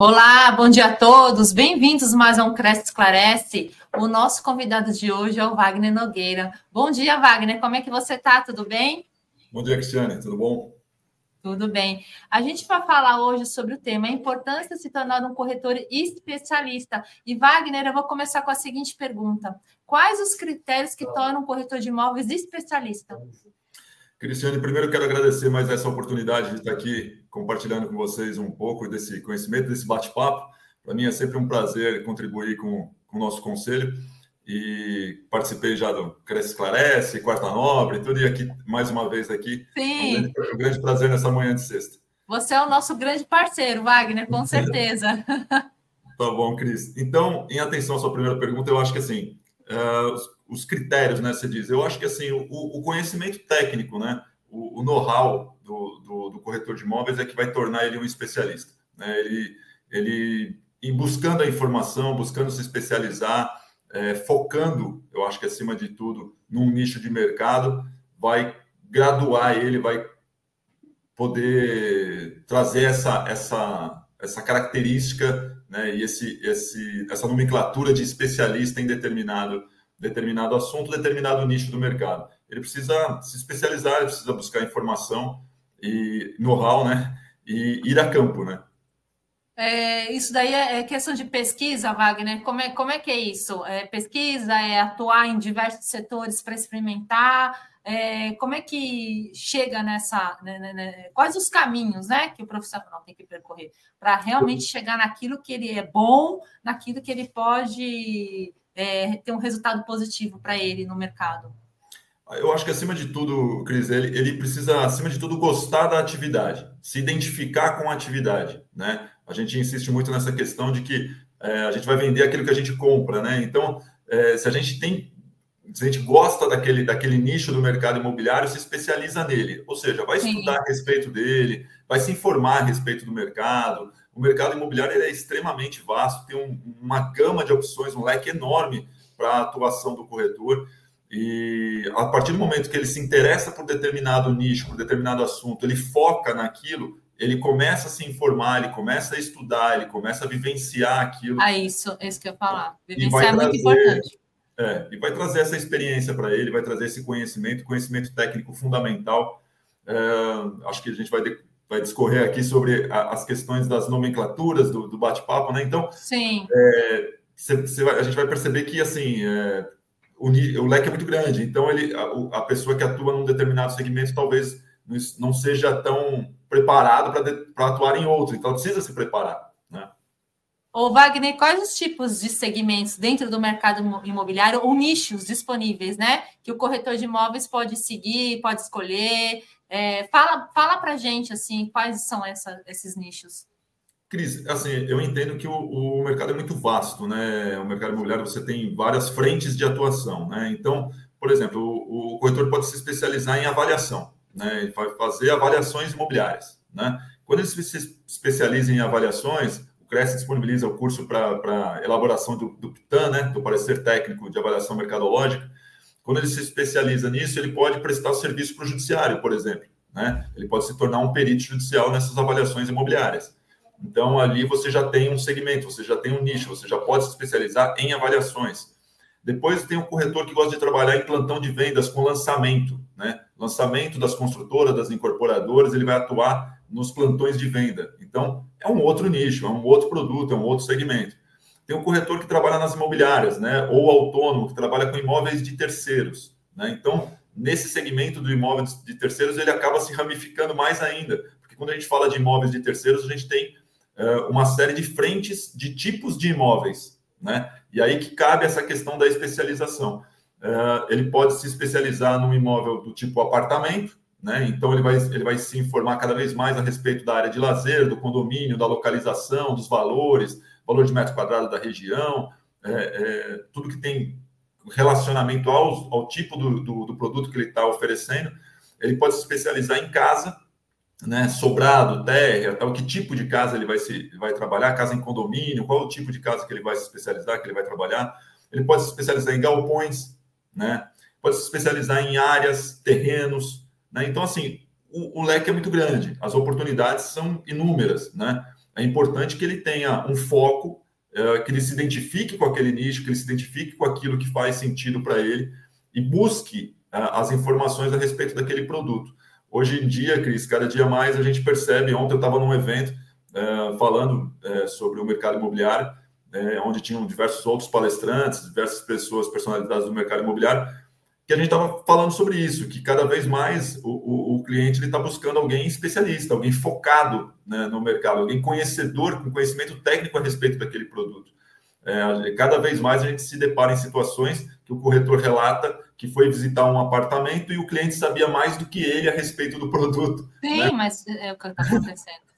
Olá, bom dia a todos. Bem-vindos mais a um Cresce Esclarece. O nosso convidado de hoje é o Wagner Nogueira. Bom dia, Wagner. Como é que você está? Tudo bem? Bom dia, Cristiane. Tudo bom? Tudo bem. A gente vai falar hoje sobre o tema a importância de se tornar um corretor especialista. E Wagner, eu vou começar com a seguinte pergunta: Quais os critérios que tornam um corretor de imóveis especialista? Cristiane, primeiro quero agradecer mais essa oportunidade de estar aqui compartilhando com vocês um pouco desse conhecimento, desse bate-papo. Para mim é sempre um prazer contribuir com, com o nosso conselho e participei já do Cresce Esclarece, Quarta Nobre, tudo e aqui mais uma vez aqui. Sim. Um grande, um grande prazer nessa manhã de sexta. Você é o nosso grande parceiro, Wagner, com certeza. tá bom, Cris. Então, em atenção à sua primeira pergunta, eu acho que assim, uh, os, os, critérios, né? Você diz, eu acho que assim, o, o conhecimento técnico, né? O, o know-how do, do, do, corretor de imóveis é que vai tornar ele um especialista. Né? Ele, ele, buscando a informação, buscando se especializar, é, focando, eu acho que acima de tudo, num nicho de mercado, vai graduar ele, vai poder trazer essa, essa, essa característica né, e esse, esse, essa nomenclatura de especialista em determinado, determinado assunto, determinado nicho do mercado. Ele precisa se especializar, ele precisa buscar informação e know-how, né? E ir a campo, né? É, isso daí é, é questão de pesquisa, Wagner. Como é, como é que é isso? É pesquisa, é atuar em diversos setores para experimentar? É, como é que chega nessa. Né, né, né, quais os caminhos né, que o profissional tem que percorrer para realmente chegar naquilo que ele é bom, naquilo que ele pode é, ter um resultado positivo para ele no mercado? Eu acho que acima de tudo, Cris, ele, ele precisa, acima de tudo, gostar da atividade, se identificar com a atividade, né? A gente insiste muito nessa questão de que é, a gente vai vender aquilo que a gente compra, né? Então, é, se a gente tem se a gente gosta daquele, daquele nicho do mercado imobiliário, se especializa nele. Ou seja, vai Sim. estudar a respeito dele, vai se informar a respeito do mercado. O mercado imobiliário é extremamente vasto, tem um, uma gama de opções, um leque enorme para a atuação do corretor. E a partir do momento que ele se interessa por determinado nicho, por determinado assunto, ele foca naquilo, ele começa a se informar, ele começa a estudar, ele começa a vivenciar aquilo. Ah, isso, é isso que eu ia falar. Vivenciar é muito importante. É, e vai trazer essa experiência para ele, vai trazer esse conhecimento, conhecimento técnico fundamental. É, acho que a gente vai, de, vai discorrer aqui sobre a, as questões das nomenclaturas do, do bate-papo, né? Então, Sim. É, cê, cê vai, a gente vai perceber que assim é, o, leque é muito grande. Então, ele, a, a, pessoa que atua num determinado segmento talvez não seja tão preparado para atuar em outro. Então, precisa se preparar. Ô, Wagner, quais os tipos de segmentos dentro do mercado imobiliário ou nichos disponíveis, né? Que o corretor de imóveis pode seguir, pode escolher. É, fala fala para gente, assim, quais são essa, esses nichos. Cris, assim, eu entendo que o, o, mercado é muito vasto, né? O mercado imobiliário você tem várias frentes de atuação, né? Então, por exemplo, o, o corretor pode se especializar em avaliação, né? Ele vai fazer avaliações imobiliárias, né? Quando ele se especializa em avaliações, Cresce disponibiliza o curso para elaboração do, do PTAN, né, do parecer técnico de avaliação mercadológica. Quando ele se especializa nisso, ele pode prestar serviço para o judiciário, por exemplo. Né? Ele pode se tornar um perito judicial nessas avaliações imobiliárias. Então, ali você já tem um segmento, você já tem um nicho, você já pode se especializar em avaliações. Depois tem o um corretor que gosta de trabalhar em plantão de vendas com lançamento, né? Lançamento das construtoras, das incorporadoras, ele vai atuar nos plantões de venda. Então, é um outro nicho, é um outro produto, é um outro segmento. Tem um corretor que trabalha nas imobiliárias, né? Ou autônomo, que trabalha com imóveis de terceiros. Né? Então, nesse segmento do imóvel de terceiros, ele acaba se ramificando mais ainda. Porque quando a gente fala de imóveis de terceiros, a gente tem uma série de frentes de tipos de imóveis. Né? E aí que cabe essa questão da especialização. Uh, ele pode se especializar num imóvel do tipo apartamento, né? Então ele vai, ele vai se informar cada vez mais a respeito da área de lazer, do condomínio, da localização, dos valores, valor de metro quadrado da região, é, é, tudo que tem relacionamento ao, ao tipo do, do, do produto que ele está oferecendo. Ele pode se especializar em casa, né, sobrado, terra, tal, que tipo de casa ele vai se vai trabalhar, casa em condomínio, qual o tipo de casa que ele vai se especializar, que ele vai trabalhar. Ele pode se especializar em galpões, né? Pode se especializar em áreas, terrenos, né? Então, assim, o, o, leque é muito grande, as oportunidades são inúmeras. Né? é importante que ele tenha um foco, é, que ele se identifique com aquele nicho, que ele se identifique com aquilo que faz sentido para ele e busque é, as informações a respeito daquele produto. Hoje em dia, Cris, cada dia mais a gente percebe. Ontem eu estava num evento é, falando é, sobre o mercado imobiliário, é, onde tinham diversos outros palestrantes, diversas pessoas, personalidades do mercado imobiliário, que a gente estava falando sobre isso, que cada vez mais o, o, o cliente está buscando alguém especialista, alguém focado né, no mercado, alguém conhecedor, com conhecimento técnico a respeito daquele produto. É, cada vez mais a gente se depara em situações que o corretor relata que foi visitar um apartamento e o cliente sabia mais do que ele a respeito do produto. Sim, né? mas é o que está acontecendo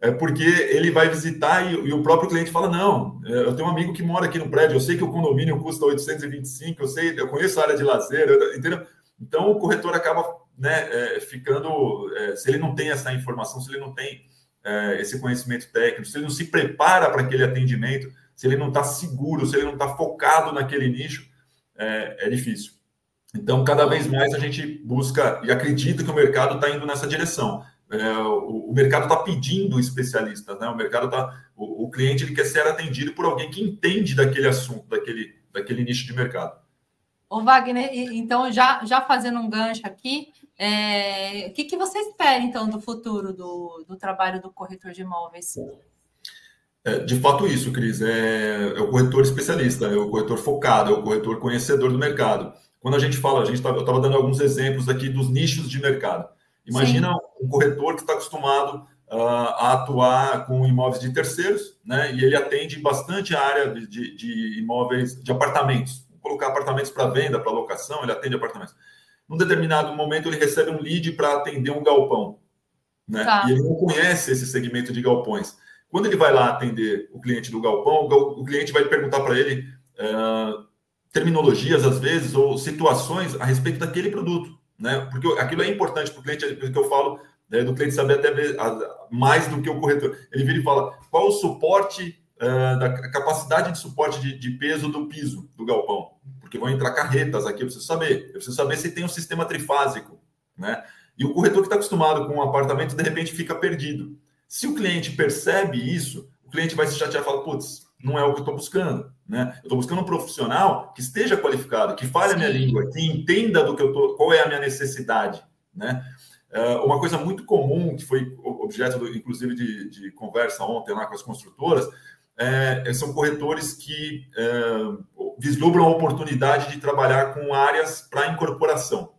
é porque ele vai visitar e, e, o próprio cliente fala: Não, é, eu tenho um amigo que mora aqui no prédio, eu sei que o condomínio custa 825, eu sei, eu conheço a área de lazer, entendeu? Então o corretor acaba né, é, ficando, é, se ele não tem essa informação, se ele não tem é, esse conhecimento técnico, se ele não se prepara para aquele atendimento, se ele não está seguro, se ele não está focado naquele nicho, é, é difícil. Então, cada vez mais a gente busca e acredita que o mercado está indo nessa direção é, o, o, mercado está pedindo especialistas, né? O mercado está, o, o, cliente ele quer ser atendido por alguém que entende daquele assunto, daquele, daquele nicho de mercado. Ô Wagner, então já, já fazendo um gancho aqui, é, o que, que você espera então do futuro do, do trabalho do corretor de imóveis? É, de fato isso, Cris, é, é, o corretor especialista, é o corretor focado, é o corretor conhecedor do mercado. Quando a gente fala, a gente tá, eu estava dando alguns exemplos aqui dos nichos de mercado. Imagina Sim. um corretor que está acostumado uh, a atuar com imóveis de terceiros, né? E ele atende bastante a área de, de, de imóveis, de apartamentos. Vou colocar apartamentos para venda, para locação, ele atende apartamentos. Num determinado momento, ele recebe um lead para atender um galpão, né? Tá. E ele não conhece esse segmento de galpões. Quando ele vai lá atender o cliente do galpão, o cliente vai perguntar para ele uh, terminologias, às vezes, ou situações a respeito daquele produto né? Porque aquilo é importante para o cliente, é que eu falo né, do cliente saber até mais do que o corretor. Ele vira e fala qual o suporte uh, da capacidade de suporte de, de, peso do piso do galpão, porque vão entrar carretas aqui, eu preciso saber. Eu preciso saber se tem um sistema trifásico, né? E o corretor que está acostumado com um apartamento, de repente fica perdido. Se o cliente percebe isso, o cliente vai se chatear e falar, putz, não é o que eu estou buscando. Né? Eu estou buscando um profissional que esteja qualificado, que fale Sim. a minha língua, que entenda do que eu tô, qual é a minha necessidade. Né? Uh, uma coisa muito comum, que foi objeto, do, inclusive, de, de, conversa ontem lá com as construtoras, é, são corretores que é, vislumbram a oportunidade de trabalhar com áreas para incorporação.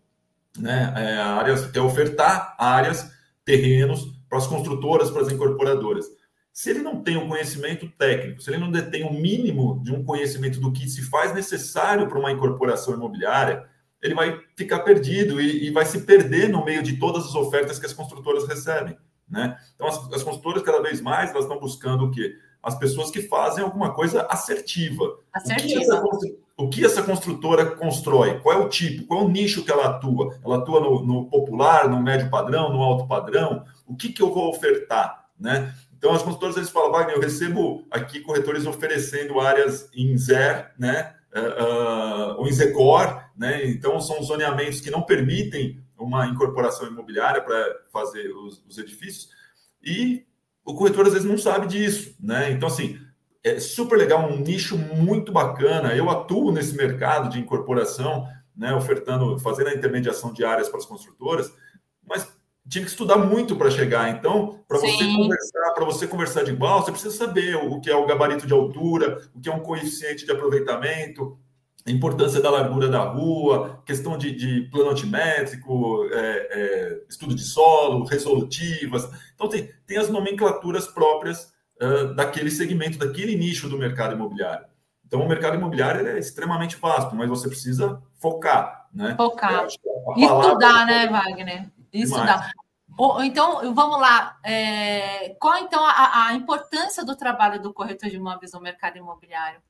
Né? É, áreas, é ofertar áreas, terrenos para as construtoras, para as incorporadoras. Se ele não tem o um conhecimento técnico, se ele não detém o um mínimo de um conhecimento do que se faz necessário para uma incorporação imobiliária, ele vai ficar perdido e, e, vai se perder no meio de todas as ofertas que as construtoras recebem. Né? Então, as, as construtoras, cada vez mais, elas estão buscando o quê? As pessoas que fazem alguma coisa assertiva. Assertiva. O que, essa, o que essa construtora constrói? Qual é o tipo? Qual é o nicho que ela atua? Ela atua no, no popular, no médio padrão, no alto padrão? O que, que eu vou ofertar? Né? Então, as consultoras eles falam, Wagner, eu recebo aqui corretores oferecendo áreas em ZER, né? Uh, ou em ZECOR, né? Então, são zoneamentos que não permitem uma incorporação imobiliária para fazer os, os, edifícios. E o corretor, às vezes, não sabe disso, né? Então, assim, é super legal, um nicho muito bacana. Eu atuo nesse mercado de incorporação, né? Ofertando, fazendo a intermediação de áreas para as construtoras, mas tive que estudar muito para chegar. Então, para você conversar, para você conversar de igual, você precisa saber o que é o gabarito de altura, o que é um coeficiente de aproveitamento, a importância da largura da rua, questão de, de plano altimétrico, é, é, estudo de solo, resolutivas. Então, tem, tem as nomenclaturas próprias uh, daquele segmento, daquele nicho do mercado imobiliário. Então, o mercado imobiliário é extremamente vasto, mas você precisa focar. Né? Focar. Estudar, né, Wagner? Isso Demais. dá. Então, vamos lá. É, qual então a, a, importância do trabalho do corretor de imóveis no mercado imobiliário?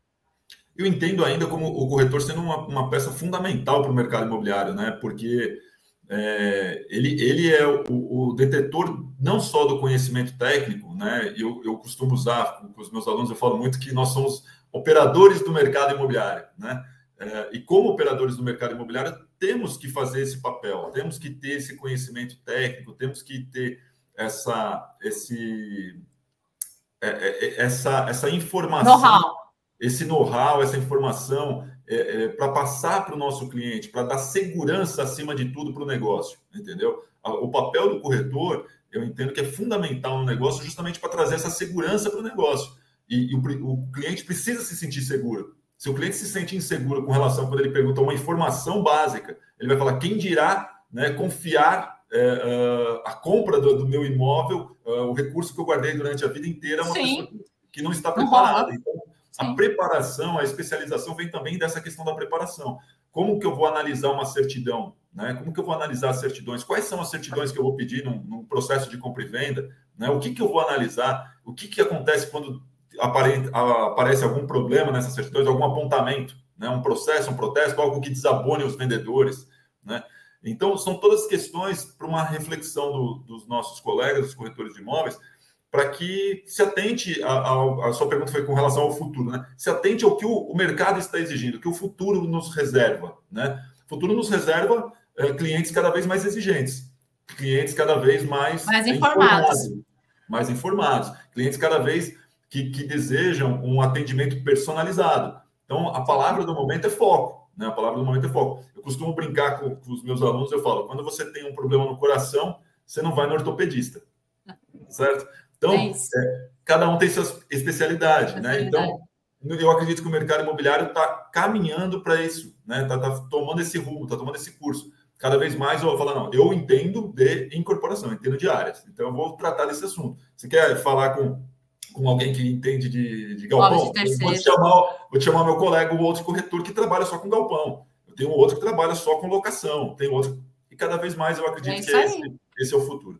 Eu entendo ainda como o corretor sendo uma, uma peça fundamental para o mercado imobiliário, né? Porque é, ele, ele é o, o, detetor não só do conhecimento técnico, né? Eu, eu costumo usar com os meus alunos, eu falo muito que nós somos operadores do mercado imobiliário, né? É, e como operadores do mercado imobiliário, temos que fazer esse papel, temos que ter esse conhecimento técnico, temos que ter essa, esse, é, é, é essa, essa informação, know esse know-how, essa informação é, é, para passar para o nosso cliente, para dar segurança acima de tudo para o negócio, entendeu? O papel do corretor, eu entendo que é fundamental no negócio justamente para trazer essa segurança para o negócio. E, e o, o, cliente precisa se sentir seguro. Se o cliente se sente inseguro com relação quando ele pergunta uma informação básica, ele vai falar quem dirá né, confiar é, uh, a compra do, do meu imóvel, uh, o recurso que eu guardei durante a vida inteira, é uma Sim. pessoa que não está preparada. Então, a preparação, a especialização vem também dessa questão da preparação. Como que eu vou analisar uma certidão? Né? Como que eu vou analisar as certidões? Quais são as certidões que eu vou pedir num, num processo de compra e venda? Né? O que, que eu vou analisar? O que, que acontece quando apare, aparece algum problema nessas certidões, algum apontamento? Né? Um processo, um protesto, algo que desabone os vendedores? Né? Então, são todas questões para uma reflexão do, dos nossos colegas, dos corretores de imóveis, para que se atente, a, a, a, sua pergunta foi com relação ao futuro, né? Se atente ao que o, o mercado está exigindo, o que o futuro nos reserva, né? O futuro nos reserva é, clientes cada vez mais exigentes, clientes cada vez mais, mais informados. informados, mais informados, clientes cada vez que, que desejam um atendimento personalizado. Então, a palavra do momento é foco, né? A palavra do momento é foco. Eu costumo brincar com, com os meus alunos, eu falo, quando você tem um problema no coração, você não vai no ortopedista, certo? Então, é é, cada um tem sua especialidade, né? Então, eu acredito que o mercado imobiliário está caminhando para isso, né? Está tá tomando esse rumo, está tomando esse curso. Cada vez mais eu vou falar, não, eu entendo de incorporação, entendo de áreas. Então, eu vou tratar desse assunto. Você quer falar com, com alguém que entende de, de galpão? Vou te, chamar, vou te chamar meu colega, o outro corretor que trabalha só com galpão. Eu tenho outro que trabalha só com locação. Tem outro... E cada vez mais eu acredito é que esse, esse é o futuro.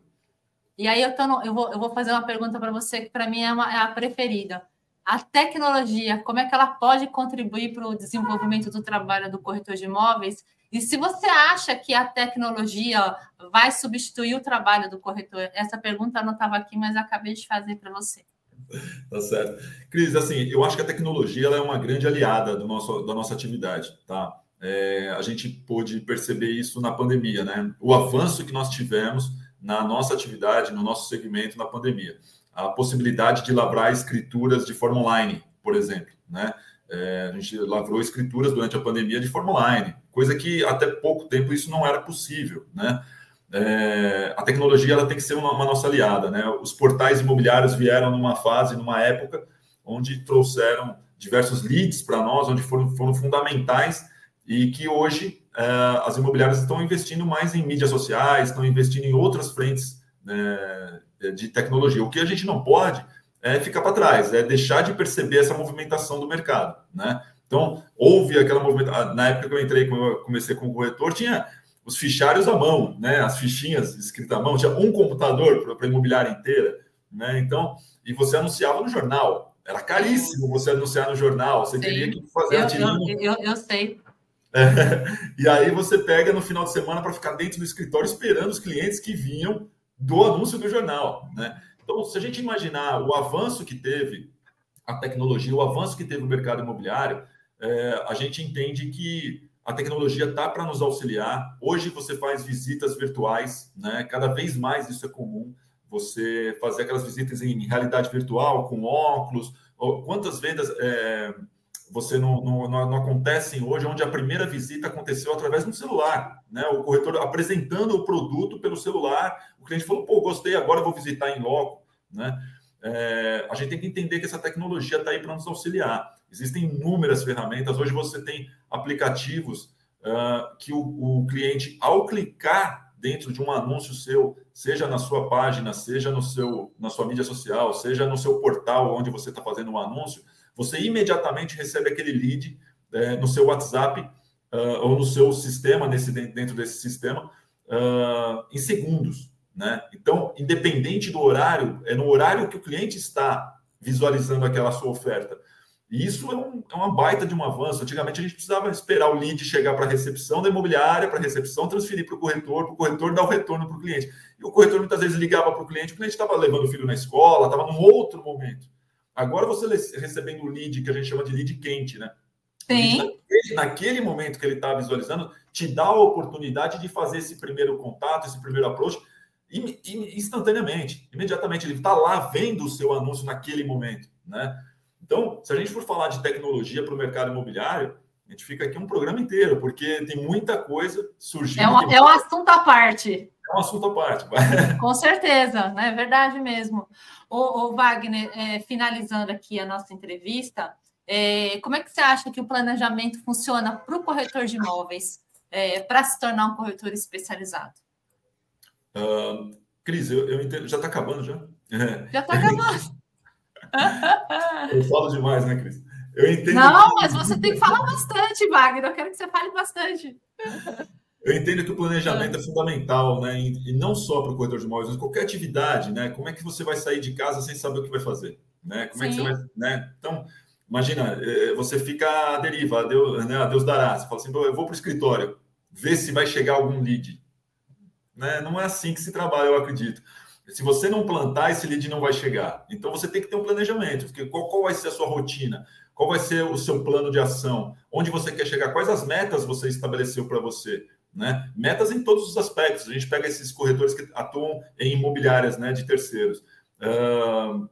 E aí eu, tô no, eu, vou, eu vou fazer uma pergunta para você que para mim é, uma, é a preferida. A tecnologia, como é que ela pode contribuir para o desenvolvimento do trabalho do corretor de imóveis? E se você acha que a tecnologia vai substituir o trabalho do corretor? Essa pergunta não estava aqui, mas acabei de fazer para você. Tá certo. Cris, assim, eu acho que a tecnologia é uma grande aliada do nosso, da nossa atividade, tá? É, a gente pôde perceber isso na pandemia, né? O avanço que nós tivemos na nossa atividade, no nosso segmento na pandemia. A possibilidade de lavrar escrituras de forma online, por exemplo, né? É, a gente lavrou escrituras durante a pandemia de forma online, coisa que até pouco tempo isso não era possível, né? É, a tecnologia ela tem que ser uma, uma, nossa aliada, né? Os portais imobiliários vieram numa fase, numa época onde trouxeram diversos leads para nós, onde foram, foram fundamentais e que hoje é, as imobiliárias estão investindo mais em mídias sociais, estão investindo em outras frentes né, de tecnologia. O que a gente não pode é ficar para trás, é deixar de perceber essa movimentação do mercado, né? Então, houve aquela movimentação. Na época que eu entrei, quando eu comecei com o corretor, tinha os fichários à mão, né? As fichinhas escritas à mão, tinha um computador para a imobiliária inteira, né? Então, e você anunciava no jornal. Era caríssimo você anunciar no jornal. Você Sim. teria que fazer eu, eu, eu, eu sei. É, e aí você pega no final de semana para ficar dentro do escritório esperando os clientes que vinham do anúncio do jornal, né? Então, se a gente imaginar o avanço que teve a tecnologia, o avanço que teve o mercado imobiliário, é, a gente entende que a tecnologia está para nos auxiliar. Hoje você faz visitas virtuais, né? Cada vez mais isso é comum. Você fazer aquelas visitas em realidade virtual, com óculos. Quantas vezes é, você não, não, não, acontecem hoje, onde a primeira visita aconteceu através do celular, né? O corretor apresentando o produto pelo celular, o cliente falou, pô, gostei, agora vou visitar em loco, né? É, a gente tem que entender que essa tecnologia está aí para nos auxiliar. Existem inúmeras ferramentas. Hoje você tem aplicativos uh, que o, o cliente, ao clicar dentro de um anúncio seu, seja na sua página, seja no seu, na sua mídia social, seja no seu portal onde você está fazendo um anúncio, você imediatamente recebe aquele lead é, no seu WhatsApp uh, ou no seu sistema, nesse, dentro desse sistema, uh, em segundos. Né? Então, independente do horário, é no horário que o cliente está visualizando aquela sua oferta. E isso é, um, é uma baita de um avanço. Antigamente a gente precisava esperar o lead chegar para a recepção da imobiliária, para a recepção transferir para o corretor, para o corretor dar o retorno para o cliente. E o corretor muitas vezes ligava para o cliente, o cliente estava levando o filho na escola, estava num outro momento. Agora você recebendo o lead, que a gente chama de lead quente, né? Sim. Naquele, naquele momento que ele está visualizando, te dá a oportunidade de fazer esse primeiro contato, esse primeiro approach, instantaneamente, imediatamente. Ele está lá vendo o seu anúncio naquele momento. Né? Então, se a gente for falar de tecnologia para o mercado imobiliário, a gente fica aqui um programa inteiro, porque tem muita coisa surgindo. É um, é um assunto à parte. É um assunto à parte. Com certeza, né? é verdade mesmo. O, o Wagner, é, finalizando aqui a nossa entrevista, é, como é que você acha que o planejamento funciona para o corretor de imóveis, é, para se tornar um corretor especializado? Uh, Cris, eu, eu entendo. Já está acabando já? Já está acabando. eu falo demais, né, Cris? Eu entendo. Não, que... mas você tem que falar bastante, Wagner. Eu quero que você fale bastante. Eu entendo que o planejamento é fundamental, né? E não só para o corretor de imóveis, mas qualquer atividade, né? Como é que você vai sair de casa sem saber o que vai fazer? Né? Como Sim. é que você vai. Né? Então, imagina, eh, você fica à deriva, a Deus, né? a Deus dará. Você fala assim, eu vou para o escritório, ver se vai chegar algum lead. Né? Não é assim que se trabalha, eu acredito. Se você não plantar, esse lead não vai chegar. Então você tem que ter um planejamento, porque qual, qual vai ser a sua rotina? Qual vai ser o seu plano de ação? Onde você quer chegar? Quais as metas você estabeleceu para você? Né? Metas em todos os aspectos. A gente pega esses corretores que atuam em imobiliárias né, de terceiros. Uh,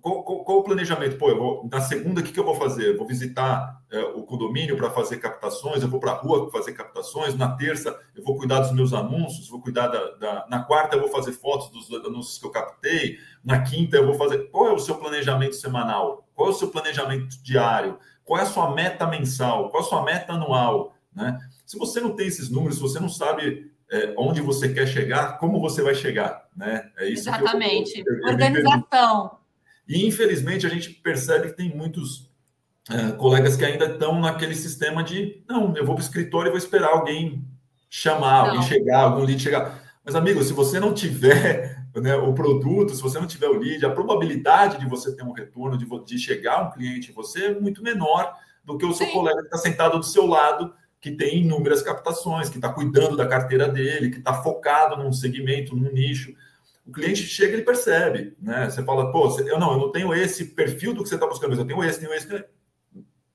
qual, qual, qual, o planejamento? Pô, vou, na segunda, o que, que eu vou fazer? Eu vou visitar é, o condomínio para fazer captações, eu vou para a rua fazer captações, na terça eu vou cuidar dos meus anúncios, vou cuidar da, da, Na quarta eu vou fazer fotos dos anúncios que eu captei, na quinta eu vou fazer. Qual é o seu planejamento semanal? Qual é o seu planejamento diário? Qual é a sua meta mensal? Qual é a sua meta anual? Né? Se você não tem esses números, se você não sabe é, onde você quer chegar, como você vai chegar? Né? É isso Exatamente. Eu, eu, eu, Organização. E, infelizmente, a gente percebe que tem muitos é, colegas que ainda estão naquele sistema de não, eu vou para o escritório e vou esperar alguém chamar, alguém chegar, algum lead chegar. Mas, amigo, se você não tiver né, o produto, se você não tiver o lead, a probabilidade de você ter um retorno, de, de chegar um cliente em você é muito menor do que o seu Sim. colega que está sentado do seu lado, que tem inúmeras captações, que está cuidando da carteira dele, que está focado num segmento, num nicho o cliente chega e percebe, né? Você fala, pô, eu não, eu não tenho esse perfil do que você está buscando, mas eu tenho esse, tenho esse,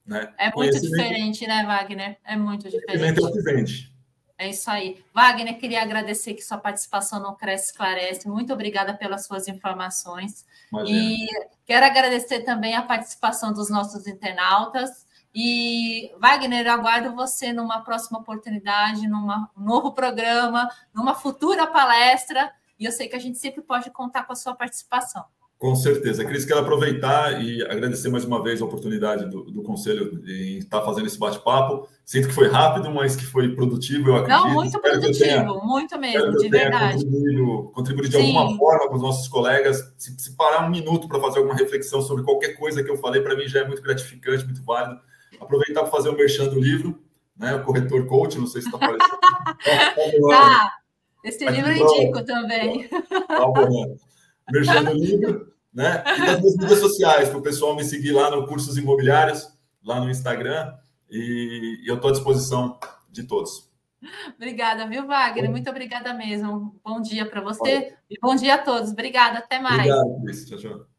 né? É muito diferente, né, Wagner? É muito diferente. É o que vende. É isso aí. Wagner, queria agradecer que sua participação no Cresce Esclarece. Muito obrigada pelas suas informações. Imagina. E quero agradecer também a participação dos nossos internautas. E, Wagner, aguardo você numa próxima oportunidade, num novo programa, numa futura palestra. E eu sei que a gente sempre pode contar com a sua participação. Com certeza. Cris, quero aproveitar e agradecer mais uma vez a oportunidade do, do Conselho em estar fazendo esse bate-papo. Sinto que foi rápido, mas que foi produtivo, eu acredito. Não, muito espero produtivo, tenha, muito mesmo, de verdade. Contribuído, contribuído de Sim. alguma forma com os nossos colegas. Se, se parar um minuto para fazer alguma reflexão sobre qualquer coisa que eu falei, para mim já é muito gratificante, muito válido. Aproveitar para fazer o merchan do livro, né? O Corretor Coach, não sei se está aparecendo. tá. Esse livro eu indico também. Tá bom. Merchan livro, né? E das minhas mídias sociais, para o pessoal me seguir lá no Cursos Imobiliários, lá no Instagram. E eu estou à disposição de todos. Obrigada, viu, Wagner? Muito obrigada mesmo. Bom dia para você e bom dia a todos. Obrigada, até mais. Obrigado, Tchau, tchau.